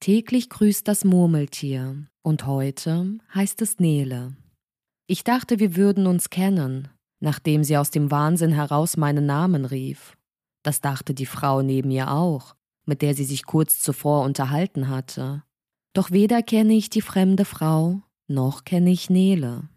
Täglich grüßt das Murmeltier und heute heißt es Nele. Ich dachte, wir würden uns kennen, nachdem sie aus dem Wahnsinn heraus meinen Namen rief. Das dachte die Frau neben ihr auch, mit der sie sich kurz zuvor unterhalten hatte. Doch weder kenne ich die fremde Frau, noch kenne ich Nele.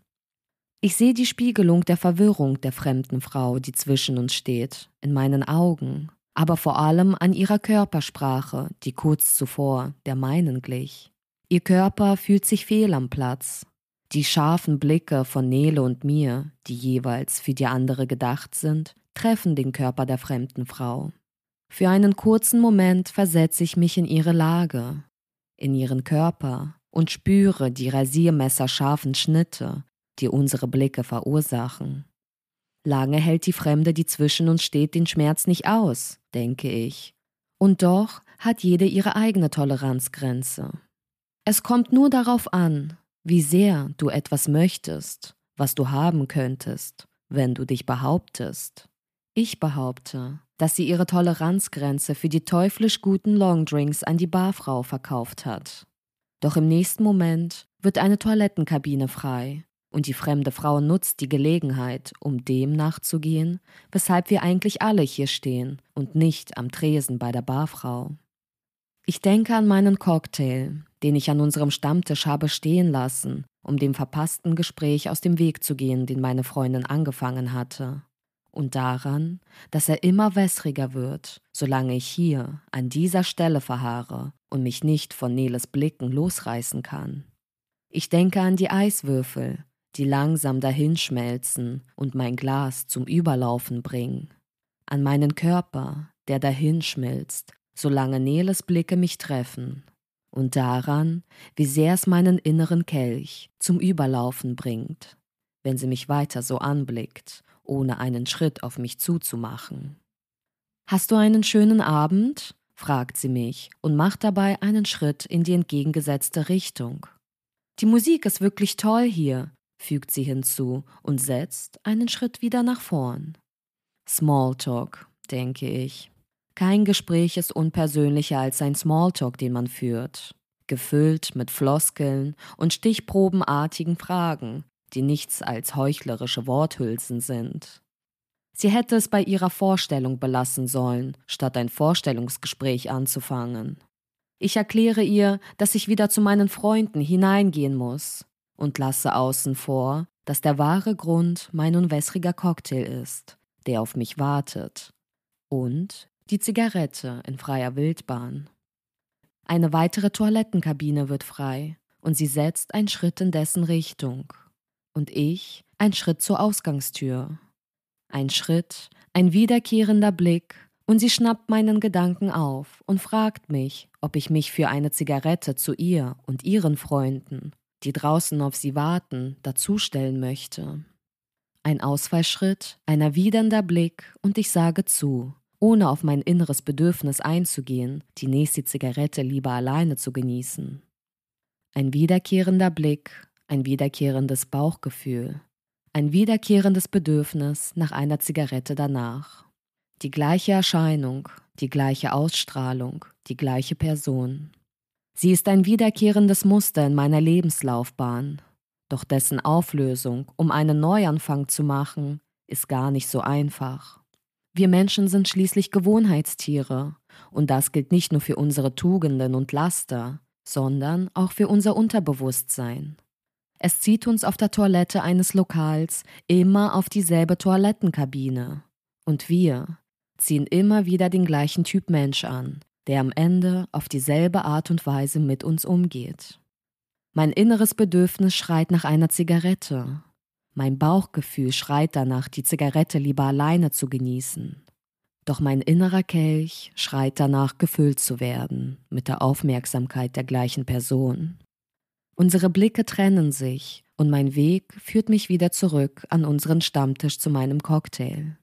Ich sehe die Spiegelung der Verwirrung der fremden Frau, die zwischen uns steht, in meinen Augen, aber vor allem an ihrer Körpersprache, die kurz zuvor der meinen glich. Ihr Körper fühlt sich fehl am Platz. Die scharfen Blicke von Nele und mir, die jeweils für die andere gedacht sind, treffen den Körper der fremden Frau. Für einen kurzen Moment versetze ich mich in ihre Lage, in ihren Körper und spüre die rasiermesserscharfen Schnitte, die unsere Blicke verursachen. Lange hält die Fremde, die zwischen uns steht, den Schmerz nicht aus, denke ich. Und doch hat jede ihre eigene Toleranzgrenze. Es kommt nur darauf an, wie sehr du etwas möchtest, was du haben könntest, wenn du dich behauptest. Ich behaupte, dass sie ihre Toleranzgrenze für die teuflisch guten Longdrinks an die Barfrau verkauft hat. Doch im nächsten Moment wird eine Toilettenkabine frei und die fremde Frau nutzt die Gelegenheit, um dem nachzugehen, weshalb wir eigentlich alle hier stehen und nicht am Tresen bei der Barfrau. Ich denke an meinen Cocktail, den ich an unserem Stammtisch habe stehen lassen, um dem verpassten Gespräch aus dem Weg zu gehen, den meine Freundin angefangen hatte. Und daran, dass er immer wässriger wird, solange ich hier an dieser Stelle verharre und mich nicht von Neles Blicken losreißen kann. Ich denke an die Eiswürfel, die langsam dahinschmelzen und mein Glas zum Überlaufen bringen, an meinen Körper, der dahinschmilzt, solange Neles Blicke mich treffen, und daran, wie sehr es meinen inneren Kelch zum Überlaufen bringt, wenn sie mich weiter so anblickt, ohne einen Schritt auf mich zuzumachen. Hast du einen schönen Abend? fragt sie mich und macht dabei einen Schritt in die entgegengesetzte Richtung. Die Musik ist wirklich toll hier, fügt sie hinzu und setzt einen Schritt wieder nach vorn. Smalltalk, denke ich. Kein Gespräch ist unpersönlicher als ein Smalltalk, den man führt, gefüllt mit Floskeln und stichprobenartigen Fragen, die nichts als heuchlerische Worthülsen sind. Sie hätte es bei ihrer Vorstellung belassen sollen, statt ein Vorstellungsgespräch anzufangen. Ich erkläre ihr, dass ich wieder zu meinen Freunden hineingehen muss, und lasse außen vor, dass der wahre Grund mein unwässriger Cocktail ist, der auf mich wartet, und die Zigarette in freier Wildbahn. Eine weitere Toilettenkabine wird frei, und sie setzt einen Schritt in dessen Richtung, und ich ein Schritt zur Ausgangstür. Ein Schritt, ein wiederkehrender Blick, und sie schnappt meinen Gedanken auf und fragt mich, ob ich mich für eine Zigarette zu ihr und ihren Freunden die draußen auf sie warten, dazustellen möchte. Ein Ausfallschritt, ein erwidernder Blick und ich sage zu, ohne auf mein inneres Bedürfnis einzugehen, die nächste Zigarette lieber alleine zu genießen. Ein wiederkehrender Blick, ein wiederkehrendes Bauchgefühl, ein wiederkehrendes Bedürfnis nach einer Zigarette danach. Die gleiche Erscheinung, die gleiche Ausstrahlung, die gleiche Person. Sie ist ein wiederkehrendes Muster in meiner Lebenslaufbahn, doch dessen Auflösung, um einen Neuanfang zu machen, ist gar nicht so einfach. Wir Menschen sind schließlich Gewohnheitstiere, und das gilt nicht nur für unsere Tugenden und Laster, sondern auch für unser Unterbewusstsein. Es zieht uns auf der Toilette eines Lokals immer auf dieselbe Toilettenkabine. Und wir ziehen immer wieder den gleichen Typ Mensch an, der am Ende auf dieselbe Art und Weise mit uns umgeht. Mein inneres Bedürfnis schreit nach einer Zigarette. Mein Bauchgefühl schreit danach, die Zigarette lieber alleine zu genießen. Doch mein innerer Kelch schreit danach, gefüllt zu werden mit der Aufmerksamkeit der gleichen Person. Unsere Blicke trennen sich und mein Weg führt mich wieder zurück an unseren Stammtisch zu meinem Cocktail.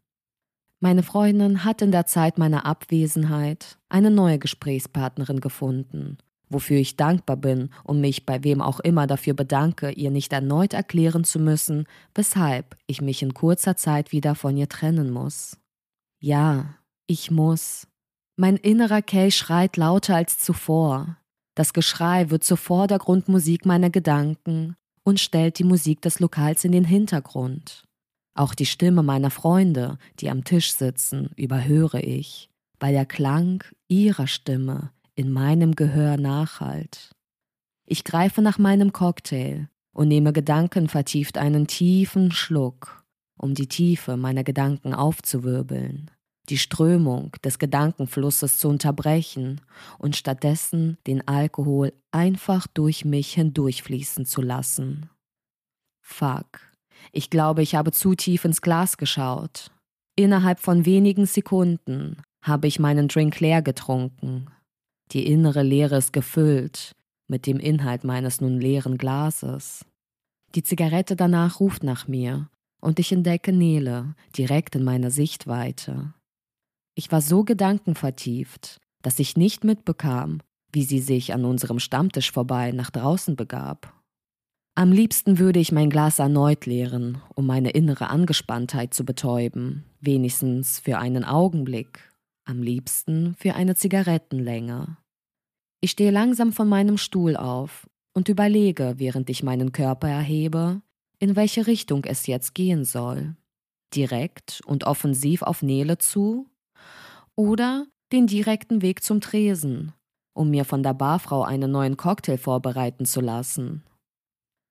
Meine Freundin hat in der Zeit meiner Abwesenheit eine neue Gesprächspartnerin gefunden, wofür ich dankbar bin und mich bei wem auch immer dafür bedanke, ihr nicht erneut erklären zu müssen, weshalb ich mich in kurzer Zeit wieder von ihr trennen muss. Ja, ich muss. Mein innerer Kay schreit lauter als zuvor. Das Geschrei wird zur Vordergrundmusik meiner Gedanken und stellt die Musik des Lokals in den Hintergrund. Auch die Stimme meiner Freunde, die am Tisch sitzen, überhöre ich, weil der Klang ihrer Stimme in meinem Gehör nachhallt. Ich greife nach meinem Cocktail und nehme gedankenvertieft einen tiefen Schluck, um die Tiefe meiner Gedanken aufzuwirbeln die Strömung des Gedankenflusses zu unterbrechen und stattdessen den Alkohol einfach durch mich hindurchfließen zu lassen. Fuck. Ich glaube, ich habe zu tief ins Glas geschaut. Innerhalb von wenigen Sekunden habe ich meinen Drink leer getrunken. Die innere Leere ist gefüllt mit dem Inhalt meines nun leeren Glases. Die Zigarette danach ruft nach mir und ich entdecke Nele direkt in meiner Sichtweite. Ich war so gedankenvertieft, dass ich nicht mitbekam, wie sie sich an unserem Stammtisch vorbei nach draußen begab. Am liebsten würde ich mein Glas erneut leeren, um meine innere Angespanntheit zu betäuben, wenigstens für einen Augenblick, am liebsten für eine Zigarettenlänge. Ich stehe langsam von meinem Stuhl auf und überlege, während ich meinen Körper erhebe, in welche Richtung es jetzt gehen soll. Direkt und offensiv auf Nele zu oder den direkten Weg zum Tresen, um mir von der Barfrau einen neuen Cocktail vorbereiten zu lassen.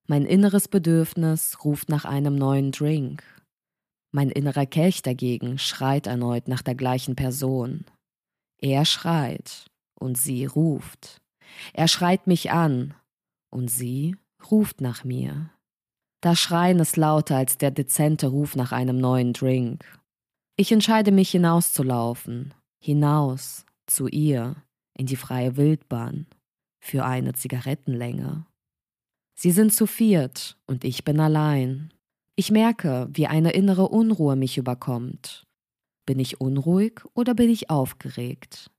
Mein inneres Bedürfnis ruft nach einem neuen Drink. Mein innerer Kelch dagegen schreit erneut nach der gleichen Person. Er schreit und sie ruft. Er schreit mich an und sie ruft nach mir. Das Schreien ist lauter als der dezente Ruf nach einem neuen Drink. Ich entscheide mich hinauszulaufen, hinaus zu ihr in die freie Wildbahn für eine Zigarettenlänge. Sie sind zu viert und ich bin allein. Ich merke, wie eine innere Unruhe mich überkommt. Bin ich unruhig oder bin ich aufgeregt?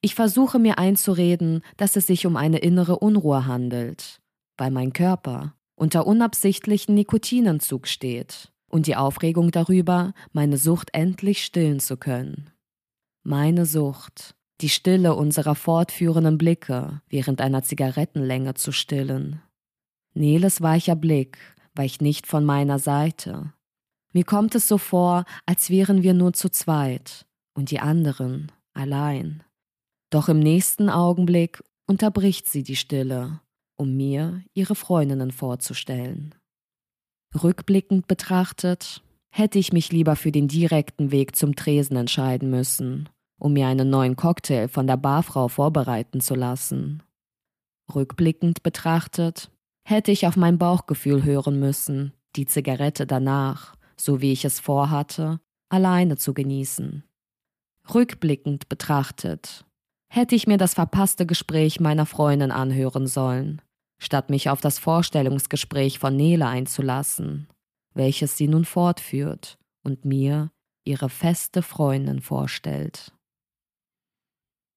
Ich versuche mir einzureden, dass es sich um eine innere Unruhe handelt, weil mein Körper unter unabsichtlichen Nikotinentzug steht und die Aufregung darüber, meine Sucht endlich stillen zu können. Meine Sucht, die Stille unserer fortführenden Blicke während einer Zigarettenlänge zu stillen. Neles weicher Blick weicht nicht von meiner Seite. Mir kommt es so vor, als wären wir nur zu zweit und die anderen allein. Doch im nächsten Augenblick unterbricht sie die Stille, um mir ihre Freundinnen vorzustellen. Rückblickend betrachtet hätte ich mich lieber für den direkten Weg zum Tresen entscheiden müssen, um mir einen neuen Cocktail von der Barfrau vorbereiten zu lassen. Rückblickend betrachtet hätte ich auf mein Bauchgefühl hören müssen, die Zigarette danach, so wie ich es vorhatte, alleine zu genießen. Rückblickend betrachtet hätte ich mir das verpasste Gespräch meiner Freundin anhören sollen, statt mich auf das Vorstellungsgespräch von Nele einzulassen, welches sie nun fortführt und mir ihre feste Freundin vorstellt.